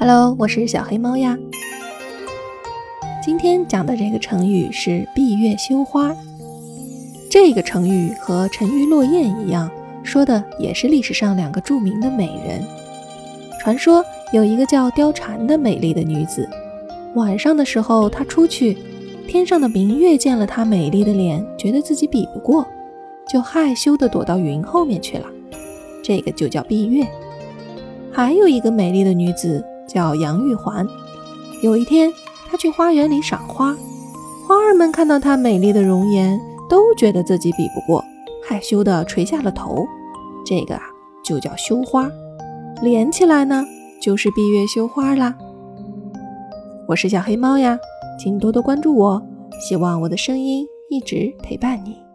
Hello，我是小黑猫呀。今天讲的这个成语是“闭月羞花”。这个成语和“沉鱼落雁”一样，说的也是历史上两个著名的美人。传说有一个叫貂蝉的美丽的女子，晚上的时候她出去，天上的明月见了她美丽的脸，觉得自己比不过，就害羞地躲到云后面去了。这个就叫闭月。还有一个美丽的女子。叫杨玉环。有一天，她去花园里赏花，花儿们看到她美丽的容颜，都觉得自己比不过，害羞地垂下了头。这个啊，就叫羞花。连起来呢，就是闭月羞花啦。我是小黑猫呀，请多多关注我，希望我的声音一直陪伴你。